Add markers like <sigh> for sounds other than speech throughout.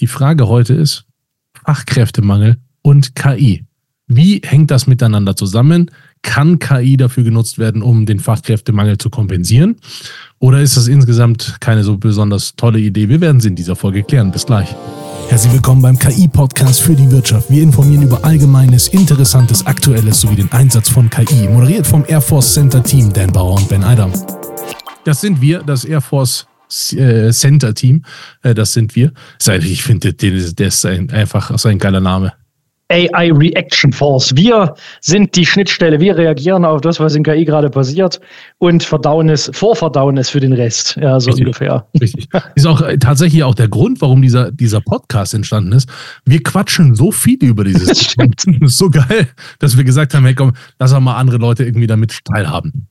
Die Frage heute ist Fachkräftemangel und KI. Wie hängt das miteinander zusammen? Kann KI dafür genutzt werden, um den Fachkräftemangel zu kompensieren? Oder ist das insgesamt keine so besonders tolle Idee? Wir werden sie in dieser Folge klären. Bis gleich. Herzlich willkommen beim KI-Podcast für die Wirtschaft. Wir informieren über Allgemeines, Interessantes, Aktuelles sowie den Einsatz von KI. Moderiert vom Air Force Center Team Dan Bauer und Ben Eidam. Das sind wir, das Air Force äh, Center Team. Äh, das sind wir. Ich finde, der ist einfach so ein geiler Name. AI Reaction Force. Wir sind die Schnittstelle. Wir reagieren auf das, was in KI gerade passiert und verdauen es, vorverdauen es für den Rest. Ja, so Richtig. ungefähr. Richtig. Ist auch äh, tatsächlich auch der Grund, warum dieser, dieser Podcast entstanden ist. Wir quatschen so viel über dieses. Das ist so geil, dass wir gesagt haben, hey komm, lass auch mal andere Leute irgendwie damit teilhaben.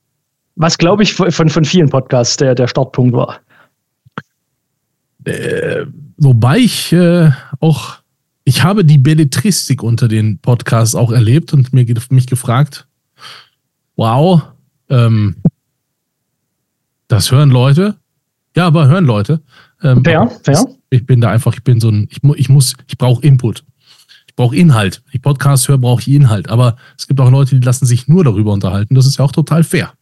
Was, glaube ich, von, von vielen Podcasts der, der Startpunkt war. Äh, wobei ich äh, auch ich habe die Belletristik unter den Podcasts auch erlebt und mir, mich gefragt, wow, ähm, das hören Leute. Ja, aber hören Leute. Ähm, fair, fair. Ich bin da einfach, ich bin so ein, ich, ich muss, ich brauche Input. Ich brauche Inhalt. Ich Podcast höre, brauche ich Inhalt. Aber es gibt auch Leute, die lassen sich nur darüber unterhalten. Das ist ja auch total fair.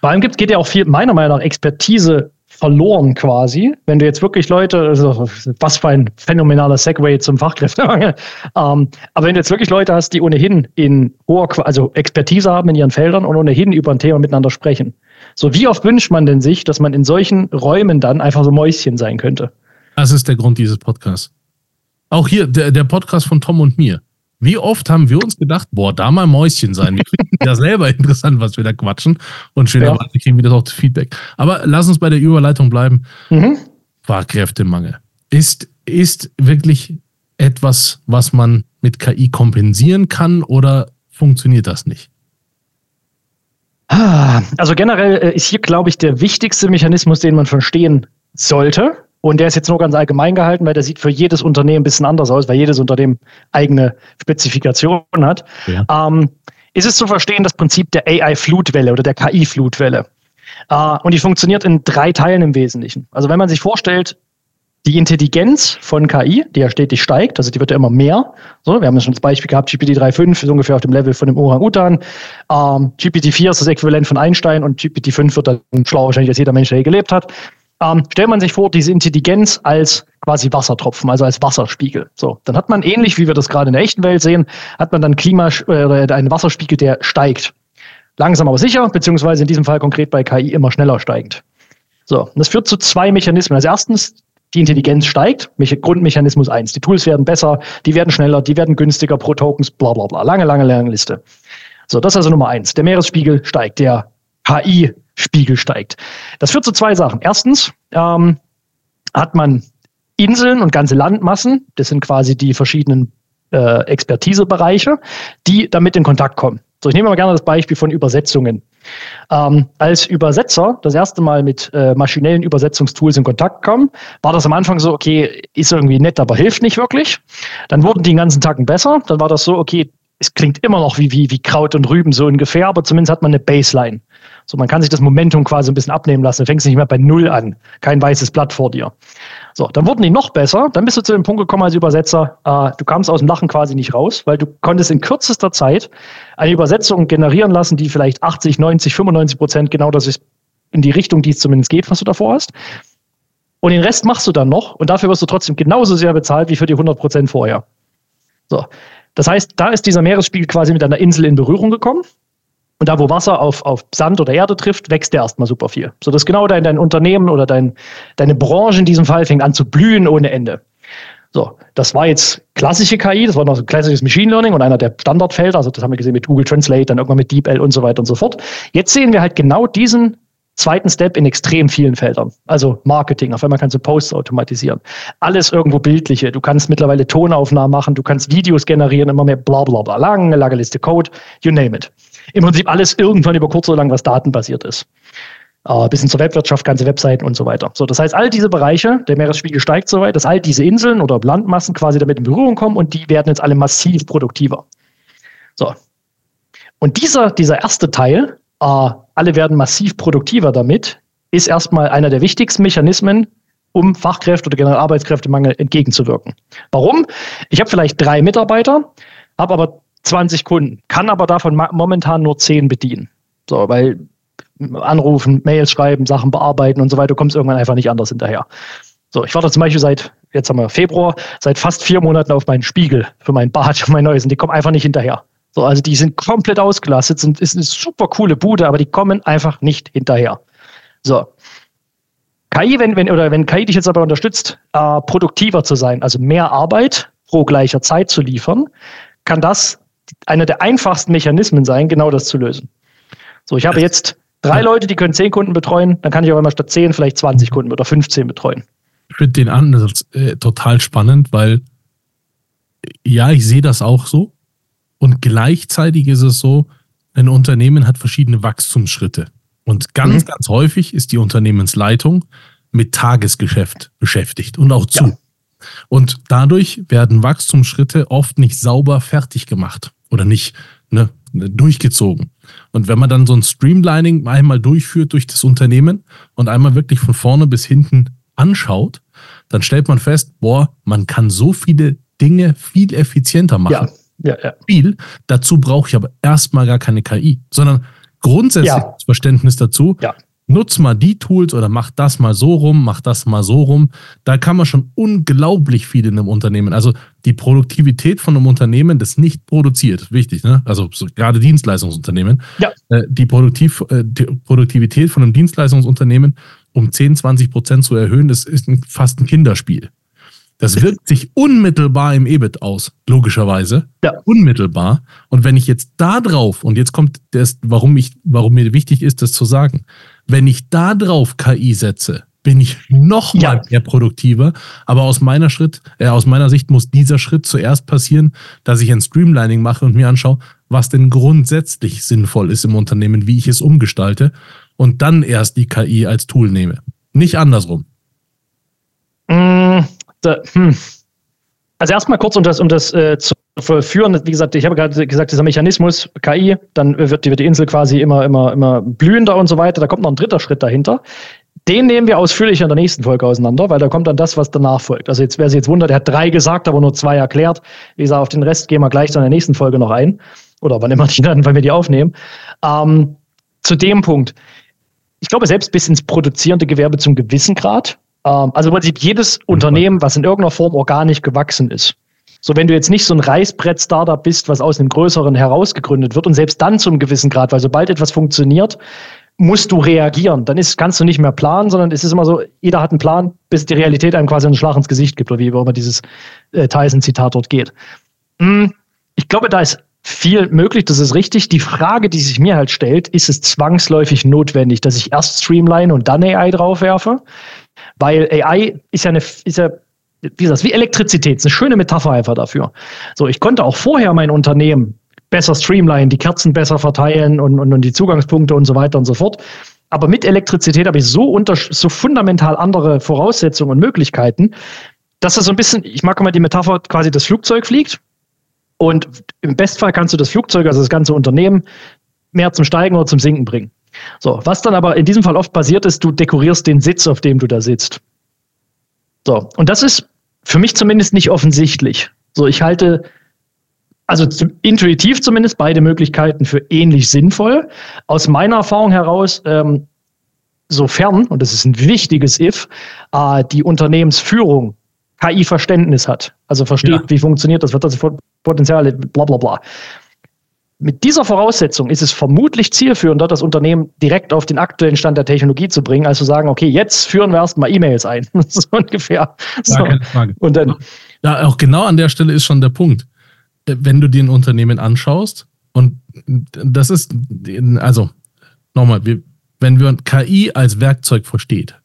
Vor allem gibt, geht ja auch viel, meiner Meinung nach, Expertise verloren quasi. Wenn du jetzt wirklich Leute, also was für ein phänomenaler Segway zum Fachkräftemangel, <laughs> ähm, aber wenn du jetzt wirklich Leute hast, die ohnehin in hoher, also Expertise haben in ihren Feldern und ohnehin über ein Thema miteinander sprechen. So, wie oft wünscht man denn sich, dass man in solchen Räumen dann einfach so Mäuschen sein könnte? Das ist der Grund dieses Podcasts. Auch hier, der, der Podcast von Tom und mir. Wie oft haben wir uns gedacht, boah, da mal Mäuschen sein. Wir finden das <laughs> selber interessant, was wir da quatschen. Und schönerweise ja. kriegen wir das auch das Feedback. Aber lass uns bei der Überleitung bleiben. Mhm. Fachkräftemangel. Ist, ist wirklich etwas, was man mit KI kompensieren kann oder funktioniert das nicht? Ah, also generell äh, ist hier, glaube ich, der wichtigste Mechanismus, den man verstehen sollte, und der ist jetzt nur ganz allgemein gehalten, weil der sieht für jedes Unternehmen ein bisschen anders aus, weil jedes Unternehmen eigene Spezifikationen hat. Ja. Ähm, ist es zu verstehen, das Prinzip der AI-Flutwelle oder der KI-Flutwelle. Äh, und die funktioniert in drei Teilen im Wesentlichen. Also wenn man sich vorstellt, die Intelligenz von KI, die ja stetig steigt, also die wird ja immer mehr. So, wir haben ja schon das Beispiel gehabt, GPT 3.5 ist ungefähr auf dem Level von dem Orang-Utan. Ähm, GPT 4 ist das Äquivalent von Einstein und GPT 5 wird dann schlauer wahrscheinlich als jeder Mensch, der hier gelebt hat. Ähm, stellt man sich vor, diese Intelligenz als quasi Wassertropfen, also als Wasserspiegel. So, dann hat man ähnlich, wie wir das gerade in der echten Welt sehen, hat man dann Klima äh, einen Wasserspiegel, der steigt. Langsam aber sicher, beziehungsweise in diesem Fall konkret bei KI immer schneller steigend. So, und das führt zu zwei Mechanismen. Also erstens, die Intelligenz steigt, Grundmechanismus eins. Die Tools werden besser, die werden schneller, die werden günstiger pro Tokens, bla bla bla. Lange, lange, lange Liste. So, das ist also Nummer eins. Der Meeresspiegel steigt, der KI Spiegel steigt. Das führt zu zwei Sachen. Erstens ähm, hat man Inseln und ganze Landmassen, das sind quasi die verschiedenen äh, Expertisebereiche, die damit in Kontakt kommen. So, ich nehme mal gerne das Beispiel von Übersetzungen. Ähm, als Übersetzer das erste Mal mit äh, maschinellen Übersetzungstools in Kontakt kam, war das am Anfang so, okay, ist irgendwie nett, aber hilft nicht wirklich. Dann wurden die den ganzen Tagen besser. Dann war das so, okay, es klingt immer noch wie, wie, wie Kraut und Rüben so ungefähr, aber zumindest hat man eine Baseline. So, man kann sich das Momentum quasi ein bisschen abnehmen lassen. Du fängst nicht mehr bei Null an. Kein weißes Blatt vor dir. So, dann wurden die noch besser. Dann bist du zu dem Punkt gekommen als Übersetzer, äh, du kamst aus dem Lachen quasi nicht raus, weil du konntest in kürzester Zeit eine Übersetzung generieren lassen, die vielleicht 80, 90, 95 Prozent genau das ist in die Richtung, die es zumindest geht, was du davor hast. Und den Rest machst du dann noch und dafür wirst du trotzdem genauso sehr bezahlt wie für die 100 Prozent vorher. So. Das heißt, da ist dieser Meeresspiegel quasi mit einer Insel in Berührung gekommen. Und da, wo Wasser auf, auf Sand oder Erde trifft, wächst der erstmal super viel. So dass genau dein, dein Unternehmen oder dein, deine Branche in diesem Fall fängt an zu blühen ohne Ende. So, das war jetzt klassische KI, das war noch so klassisches Machine Learning und einer der Standardfelder. Also das haben wir gesehen mit Google Translate, dann irgendwann mit DeepL und so weiter und so fort. Jetzt sehen wir halt genau diesen zweiten Step in extrem vielen Feldern. Also Marketing, auf einmal kannst du Posts automatisieren. Alles irgendwo bildliche. Du kannst mittlerweile Tonaufnahmen machen, du kannst Videos generieren, immer mehr bla bla bla. Lange, lange Liste Code, you name it. Im Prinzip alles irgendwann über kurz oder lang, was datenbasiert ist. Uh, bis hin zur Webwirtschaft, ganze Webseiten und so weiter. So, das heißt, all diese Bereiche, der Meeresspiegel steigt so weit, dass all diese Inseln oder Landmassen quasi damit in Berührung kommen und die werden jetzt alle massiv produktiver. So. Und dieser, dieser erste Teil, uh, alle werden massiv produktiver damit, ist erstmal einer der wichtigsten Mechanismen, um Fachkräfte oder generell Arbeitskräftemangel entgegenzuwirken. Warum? Ich habe vielleicht drei Mitarbeiter, habe aber 20 Kunden, kann aber davon momentan nur 10 bedienen. So, weil anrufen, Mails schreiben, Sachen bearbeiten und so weiter, du kommst irgendwann einfach nicht anders hinterher. So, ich warte zum Beispiel seit, jetzt haben wir Februar, seit fast vier Monaten auf meinen Spiegel für mein Bad, <laughs> für mein neues und die kommen einfach nicht hinterher. So, also die sind komplett ausgelastet, und ist eine super coole Bude, aber die kommen einfach nicht hinterher. So. KI, wenn, wenn, oder wenn KI dich jetzt aber unterstützt, äh, produktiver zu sein, also mehr Arbeit pro gleicher Zeit zu liefern, kann das einer der einfachsten Mechanismen sein, genau das zu lösen. So, ich habe jetzt drei Leute, die können zehn Kunden betreuen, dann kann ich aber immer statt zehn vielleicht 20 Kunden oder 15 betreuen. Ich finde den Ansatz äh, total spannend, weil ja, ich sehe das auch so. Und gleichzeitig ist es so, ein Unternehmen hat verschiedene Wachstumsschritte. Und ganz, mhm. ganz häufig ist die Unternehmensleitung mit Tagesgeschäft beschäftigt und auch zu. Ja. Und dadurch werden Wachstumsschritte oft nicht sauber fertig gemacht oder nicht ne, durchgezogen. Und wenn man dann so ein Streamlining einmal durchführt durch das Unternehmen und einmal wirklich von vorne bis hinten anschaut, dann stellt man fest, boah, man kann so viele Dinge viel effizienter machen. Ja. Ja, ja. Viel. Dazu brauche ich aber erstmal gar keine KI, sondern grundsätzlich ja. Verständnis dazu. Ja. Nutz mal die Tools oder mach das mal so rum, mach das mal so rum. Da kann man schon unglaublich viel in einem Unternehmen. Also die Produktivität von einem Unternehmen, das nicht produziert, wichtig, ne? Also so, gerade Dienstleistungsunternehmen. Ja. Äh, die, Produktiv, äh, die Produktivität von einem Dienstleistungsunternehmen um 10, 20 Prozent zu erhöhen, das ist ein, fast ein Kinderspiel. Das wirkt sich unmittelbar im EBIT aus, logischerweise. Ja. Unmittelbar. Und wenn ich jetzt da drauf, und jetzt kommt das, warum ich, warum mir wichtig ist, das zu sagen, wenn ich da drauf KI setze, bin ich noch mal ja. mehr produktiver. Aber aus meiner Schritt, äh, aus meiner Sicht muss dieser Schritt zuerst passieren, dass ich ein Streamlining mache und mir anschaue, was denn grundsätzlich sinnvoll ist im Unternehmen, wie ich es umgestalte und dann erst die KI als Tool nehme. Nicht andersrum. Mmh hm. Also erstmal kurz, um das, um das äh, zu vollführen, wie gesagt, ich habe gerade gesagt, dieser Mechanismus KI, dann wird die, wird die Insel quasi immer, immer, immer blühender und so weiter. Da kommt noch ein dritter Schritt dahinter. Den nehmen wir ausführlich in der nächsten Folge auseinander, weil da kommt dann das, was danach folgt. Also jetzt, wer sich jetzt wundert, er hat drei gesagt, aber nur zwei erklärt. Wie gesagt, auf den Rest gehen wir gleich dann in der nächsten Folge noch ein. Oder wann immer <laughs> die dann, wenn wir die aufnehmen. Ähm, zu dem Punkt. Ich glaube, selbst bis ins produzierende Gewerbe zum gewissen Grad also im Prinzip jedes Unternehmen, was in irgendeiner Form organisch gewachsen ist. So, wenn du jetzt nicht so ein Reißbrett-Startup bist, was aus einem größeren herausgegründet wird und selbst dann zum gewissen Grad, weil sobald etwas funktioniert, musst du reagieren. Dann ist, kannst du nicht mehr planen, sondern es ist immer so, jeder hat einen Plan, bis die Realität einem quasi einen Schlag ins Gesicht gibt, oder wie immer dieses äh, Tyson-Zitat dort geht. Hm, ich glaube, da ist viel möglich, das ist richtig. Die Frage, die sich mir halt stellt, ist es zwangsläufig notwendig, dass ich erst Streamline und dann AI draufwerfe? Weil AI ist ja eine, ist ja, wie gesagt, wie Elektrizität, ist eine schöne Metapher einfach dafür. So, ich konnte auch vorher mein Unternehmen besser streamline, die Kerzen besser verteilen und, und, und die Zugangspunkte und so weiter und so fort. Aber mit Elektrizität habe ich so, unter, so fundamental andere Voraussetzungen und Möglichkeiten, dass das so ein bisschen, ich mag immer die Metapher, quasi das Flugzeug fliegt. Und im Bestfall kannst du das Flugzeug, also das ganze Unternehmen, mehr zum Steigen oder zum Sinken bringen. So, was dann aber in diesem Fall oft passiert ist, du dekorierst den Sitz, auf dem du da sitzt. So, und das ist für mich zumindest nicht offensichtlich. So, ich halte also intuitiv zumindest beide Möglichkeiten für ähnlich sinnvoll. Aus meiner Erfahrung heraus, ähm, sofern, und das ist ein wichtiges If, äh, die Unternehmensführung KI-Verständnis hat, also versteht, ja. wie funktioniert das, wird das Potenzial, bla bla bla, mit dieser Voraussetzung ist es vermutlich zielführender, das Unternehmen direkt auf den aktuellen Stand der Technologie zu bringen, als zu sagen, okay, jetzt führen wir erstmal E-Mails ein. <laughs> so ungefähr. So. Ja, keine Frage. Und dann. Ja, auch genau an der Stelle ist schon der Punkt. Äh, wenn du dir ein Unternehmen anschaust, und das ist, also nochmal, wenn wir KI als Werkzeug versteht,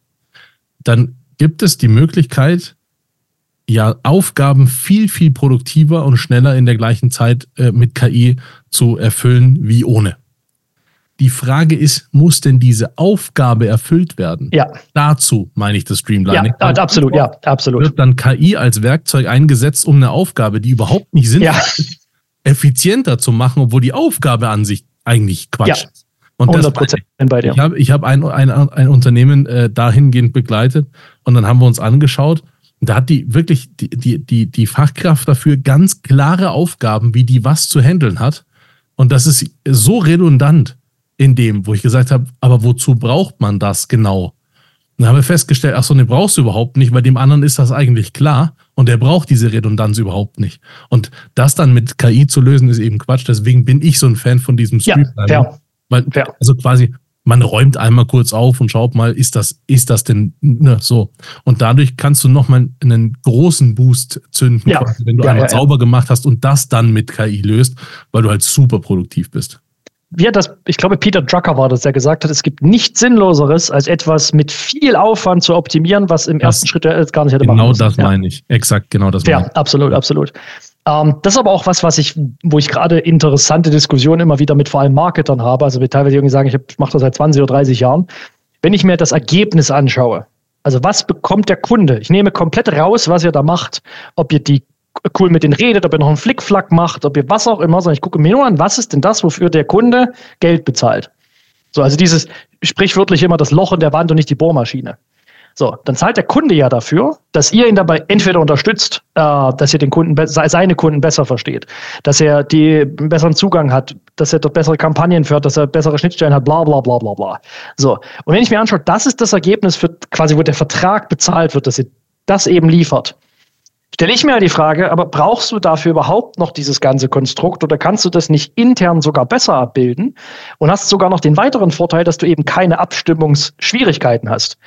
dann gibt es die Möglichkeit, ja Aufgaben viel, viel produktiver und schneller in der gleichen Zeit äh, mit KI zu erfüllen wie ohne. Die Frage ist, muss denn diese Aufgabe erfüllt werden? Ja. Dazu meine ich das Streamlining. Ja, absolut, ja, absolut. Wird dann KI als Werkzeug eingesetzt, um eine Aufgabe, die überhaupt nicht sinnvoll ja. ist, effizienter zu machen, obwohl die Aufgabe an sich eigentlich Quatsch ja. ist. Und 100 Prozent bei dir. Ich habe ich hab ein, ein, ein Unternehmen äh, dahingehend begleitet Und dann haben wir uns angeschaut, da hat die wirklich die, die, die, die Fachkraft dafür ganz klare Aufgaben, wie die was zu handeln hat. Und das ist so redundant in dem, wo ich gesagt habe, aber wozu braucht man das genau? Dann haben wir festgestellt, ach so, ne, brauchst du überhaupt nicht, weil dem anderen ist das eigentlich klar und der braucht diese Redundanz überhaupt nicht. Und das dann mit KI zu lösen, ist eben Quatsch. Deswegen bin ich so ein Fan von diesem Streamlining. Ja, weil, fair. also quasi, man räumt einmal kurz auf und schaut mal, ist das, ist das denn ne, so? Und dadurch kannst du nochmal einen großen Boost zünden, ja. quasi, wenn du ja, einmal ja, sauber gemacht hast und das dann mit KI löst, weil du halt super produktiv bist wie hat das, ich glaube, Peter Drucker war das, der gesagt hat, es gibt nichts Sinnloseres, als etwas mit viel Aufwand zu optimieren, was im das, ersten Schritt gar nicht hätte genau machen müssen. Genau das meine ich. Exakt, genau das meine ja, ich. absolut, absolut. Ähm, das ist aber auch was, was ich, wo ich gerade interessante Diskussionen immer wieder mit vor allem Marketern habe. Also wir teilweise irgendwie sagen, ich mache das seit 20 oder 30 Jahren. Wenn ich mir das Ergebnis anschaue, also was bekommt der Kunde? Ich nehme komplett raus, was ihr da macht, ob ihr die cool mit denen redet, ob er noch einen Flickflack macht, ob ihr was auch immer, sondern ich gucke mir nur an, was ist denn das, wofür der Kunde Geld bezahlt. So, also dieses sprichwörtlich immer das Loch in der Wand und nicht die Bohrmaschine. So, dann zahlt der Kunde ja dafür, dass ihr ihn dabei entweder unterstützt, äh, dass ihr den Kunden, seine Kunden besser versteht, dass er die besseren Zugang hat, dass er dort bessere Kampagnen führt, dass er bessere Schnittstellen hat, bla bla bla bla bla. So, und wenn ich mir anschaue, das ist das Ergebnis für quasi, wo der Vertrag bezahlt wird, dass ihr das eben liefert stelle ich mir die Frage, aber brauchst du dafür überhaupt noch dieses ganze Konstrukt oder kannst du das nicht intern sogar besser abbilden und hast sogar noch den weiteren Vorteil, dass du eben keine Abstimmungsschwierigkeiten hast?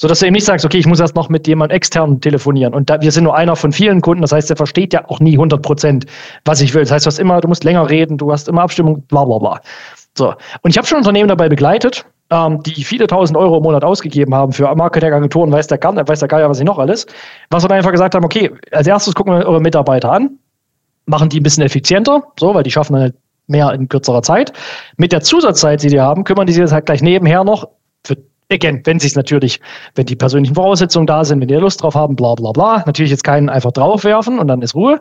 So dass du eben nicht sagst, okay, ich muss erst noch mit jemand extern telefonieren. Und da, wir sind nur einer von vielen Kunden, das heißt, der versteht ja auch nie 100 Prozent, was ich will. Das heißt, du hast immer, du musst länger reden, du hast immer Abstimmung, bla bla bla. So. Und ich habe schon Unternehmen dabei begleitet, ähm, die viele tausend Euro im Monat ausgegeben haben für Marketingagenturen, weiß der, Garn, weiß der Geier, was ich noch alles, was wir dann einfach gesagt haben, okay, als erstes gucken wir eure Mitarbeiter an, machen die ein bisschen effizienter, so, weil die schaffen dann halt mehr in kürzerer Zeit. Mit der Zusatzzeit, die die haben, kümmern die sich jetzt halt gleich nebenher noch für Again, wenn sich natürlich, wenn die persönlichen Voraussetzungen da sind, wenn die Lust drauf haben, bla bla bla. Natürlich jetzt keinen einfach draufwerfen und dann ist Ruhe.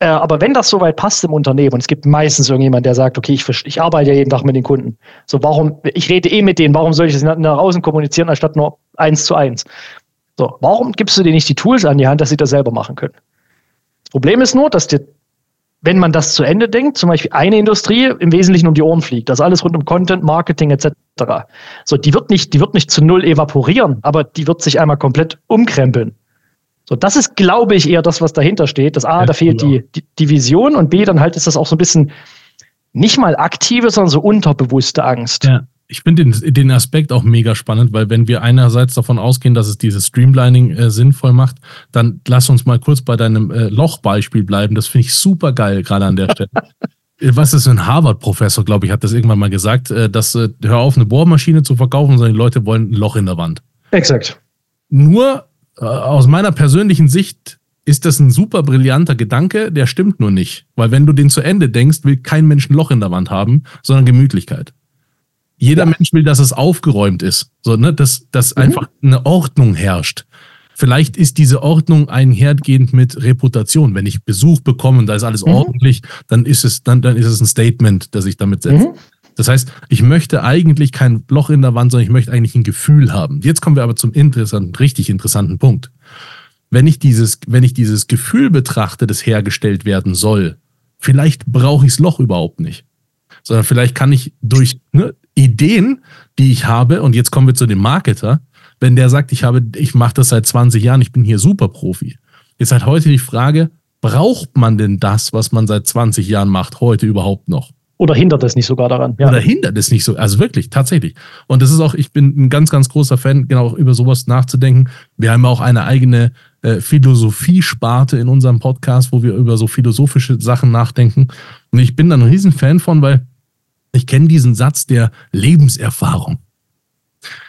Äh, aber wenn das soweit passt im Unternehmen und es gibt meistens irgendjemand, der sagt, okay, ich, ich arbeite ja jeden Tag mit den Kunden. So, warum, ich rede eh mit denen, warum soll ich das nach außen kommunizieren, anstatt nur eins zu eins? So, warum gibst du denen nicht die Tools an die Hand, dass sie das selber machen können? Das Problem ist nur, dass dir, wenn man das zu Ende denkt, zum Beispiel eine Industrie im Wesentlichen um die Ohren fliegt, das alles rund um Content, Marketing etc. So, die wird nicht, die wird nicht zu null evaporieren, aber die wird sich einmal komplett umkrempeln. So, das ist, glaube ich, eher das, was dahinter steht. Das A, ja, da fehlt genau. die, die, die Vision und B, dann halt ist das auch so ein bisschen nicht mal aktive, sondern so unterbewusste Angst. Ja. Ich finde den, den Aspekt auch mega spannend, weil wenn wir einerseits davon ausgehen, dass es dieses Streamlining äh, sinnvoll macht, dann lass uns mal kurz bei deinem äh, Lochbeispiel bleiben. Das finde ich super geil, gerade an der Stelle. <laughs> Was ist ein Harvard-Professor, glaube ich, hat das irgendwann mal gesagt, äh, dass äh, hör auf, eine Bohrmaschine zu verkaufen, sondern die Leute wollen ein Loch in der Wand. Exakt. Nur äh, aus meiner persönlichen Sicht ist das ein super brillanter Gedanke, der stimmt nur nicht. Weil wenn du den zu Ende denkst, will kein Mensch ein Loch in der Wand haben, sondern Gemütlichkeit. Jeder ja. Mensch will, dass es aufgeräumt ist, so, ne? dass, dass mhm. einfach eine Ordnung herrscht. Vielleicht ist diese Ordnung einhergehend mit Reputation. Wenn ich Besuch bekomme und da ist alles mhm. ordentlich, dann ist es, dann, dann ist es ein Statement, das ich damit setze. Mhm. Das heißt, ich möchte eigentlich kein Loch in der Wand, sondern ich möchte eigentlich ein Gefühl haben. Jetzt kommen wir aber zum interessanten, richtig interessanten Punkt. Wenn ich dieses, wenn ich dieses Gefühl betrachte, das hergestellt werden soll, vielleicht brauche ich das Loch überhaupt nicht. Sondern vielleicht kann ich durch ne, Ideen, die ich habe, und jetzt kommen wir zu dem Marketer, wenn der sagt, ich habe, ich mache das seit 20 Jahren, ich bin hier Superprofi. Ist halt heute die Frage, braucht man denn das, was man seit 20 Jahren macht, heute überhaupt noch? Oder hindert es nicht sogar daran? Ja. Oder hindert es nicht so, also wirklich, tatsächlich. Und das ist auch, ich bin ein ganz, ganz großer Fan, genau über sowas nachzudenken. Wir haben auch eine eigene äh, Philosophiesparte in unserem Podcast, wo wir über so philosophische Sachen nachdenken. Und ich bin da ein Riesenfan von, weil ich kenne diesen Satz der Lebenserfahrung.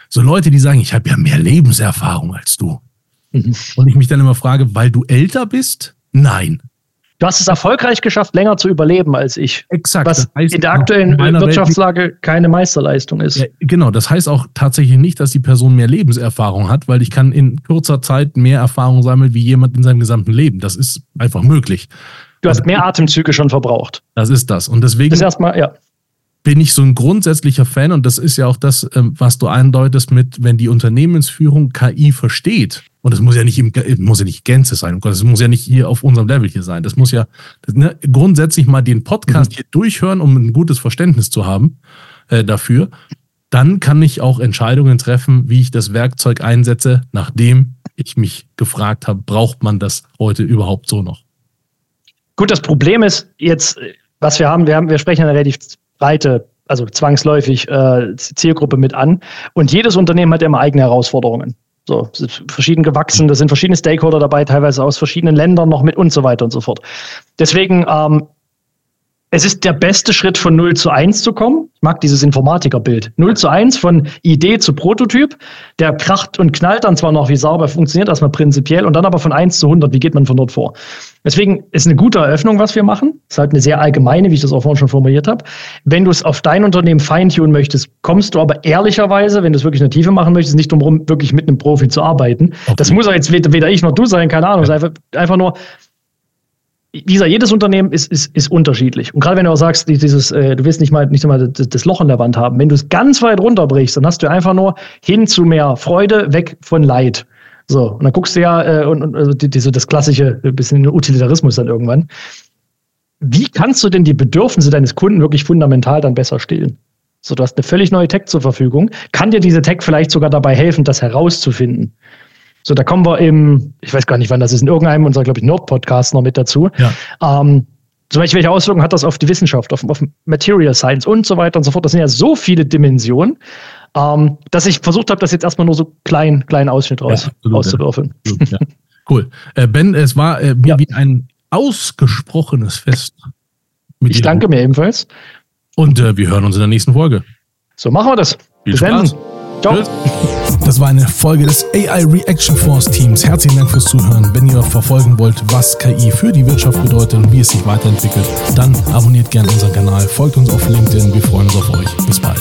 So Leute, die sagen, ich habe ja mehr Lebenserfahrung als du. Mhm. Und ich mich dann immer frage, weil du älter bist? Nein. Du hast es erfolgreich geschafft, länger zu überleben als ich. Exakt. Was das heißt in der aktuellen in Wirtschaftslage Welt, keine Meisterleistung ist. Ja, genau, das heißt auch tatsächlich nicht, dass die Person mehr Lebenserfahrung hat, weil ich kann in kurzer Zeit mehr Erfahrung sammeln wie jemand in seinem gesamten Leben. Das ist einfach möglich. Du hast mehr Atemzüge schon verbraucht. Das ist das. Und deswegen. Das erstmal, ja. Bin ich so ein grundsätzlicher Fan und das ist ja auch das, ähm, was du andeutest mit, wenn die Unternehmensführung KI versteht. Und das muss ja nicht im, muss ja nicht Gänze sein. Das muss ja nicht hier auf unserem Level hier sein. Das muss ja ne, grundsätzlich mal den Podcast mhm. hier durchhören, um ein gutes Verständnis zu haben äh, dafür. Dann kann ich auch Entscheidungen treffen, wie ich das Werkzeug einsetze, nachdem ich mich gefragt habe, braucht man das heute überhaupt so noch? Gut, das Problem ist jetzt, was wir haben, wir haben, wir sprechen eine relativ breite, also zwangsläufig äh, Zielgruppe mit an. Und jedes Unternehmen hat immer eigene Herausforderungen. So, verschieden gewachsen, da sind verschiedene Stakeholder dabei, teilweise aus verschiedenen Ländern noch mit und so weiter und so fort. Deswegen ähm, es ist der beste Schritt von 0 zu 1 zu kommen. Ich mag dieses Informatikerbild. 0 zu 1 von Idee zu Prototyp. Der kracht und knallt dann zwar noch wie sauber, funktioniert erstmal prinzipiell und dann aber von 1 zu 100. Wie geht man von dort vor? Deswegen ist eine gute Eröffnung, was wir machen. Ist halt eine sehr allgemeine, wie ich das auch vorhin schon formuliert habe. Wenn du es auf dein Unternehmen feintunen möchtest, kommst du aber ehrlicherweise, wenn du es wirklich eine Tiefe machen möchtest, nicht darum, wirklich mit einem Profi zu arbeiten. Okay. Das muss ja jetzt weder, weder ich noch du sein, keine Ahnung. Ja. Einfach, einfach nur, wie gesagt, jedes Unternehmen ist, ist, ist unterschiedlich. Und gerade wenn du auch sagst, dieses, äh, du willst nicht mal, nicht mal das, das Loch in der Wand haben, wenn du es ganz weit runterbrichst, dann hast du einfach nur hin zu mehr Freude, weg von Leid. So, und dann guckst du ja, äh, und, und also diese, das klassische, ein bisschen Utilitarismus dann irgendwann. Wie kannst du denn die Bedürfnisse deines Kunden wirklich fundamental dann besser stillen? So, du hast eine völlig neue Tech zur Verfügung. Kann dir diese Tech vielleicht sogar dabei helfen, das herauszufinden? So, da kommen wir im, ich weiß gar nicht, wann das ist, in irgendeinem unserer, glaube ich, Nerd-Podcasts noch mit dazu. Ja. Ähm, zum Beispiel, welche Auswirkungen hat das auf die Wissenschaft, auf, auf Material Science und so weiter und so fort. Das sind ja so viele Dimensionen, ähm, dass ich versucht habe, das jetzt erstmal nur so klein, kleinen Ausschnitt raus, ja, auszuwürfeln. Ja. Cool. Äh, ben, es war äh, wie ein ausgesprochenes Fest. ich danke mir ebenfalls. Und äh, wir hören uns in der nächsten Folge. So machen wir das. Viel Bis Spaß. dann. Ciao. Das war eine Folge des AI Reaction Force Teams. Herzlichen Dank fürs Zuhören. Wenn ihr verfolgen wollt, was KI für die Wirtschaft bedeutet und wie es sich weiterentwickelt, dann abonniert gerne unseren Kanal, folgt uns auf LinkedIn. Wir freuen uns auf euch. Bis bald.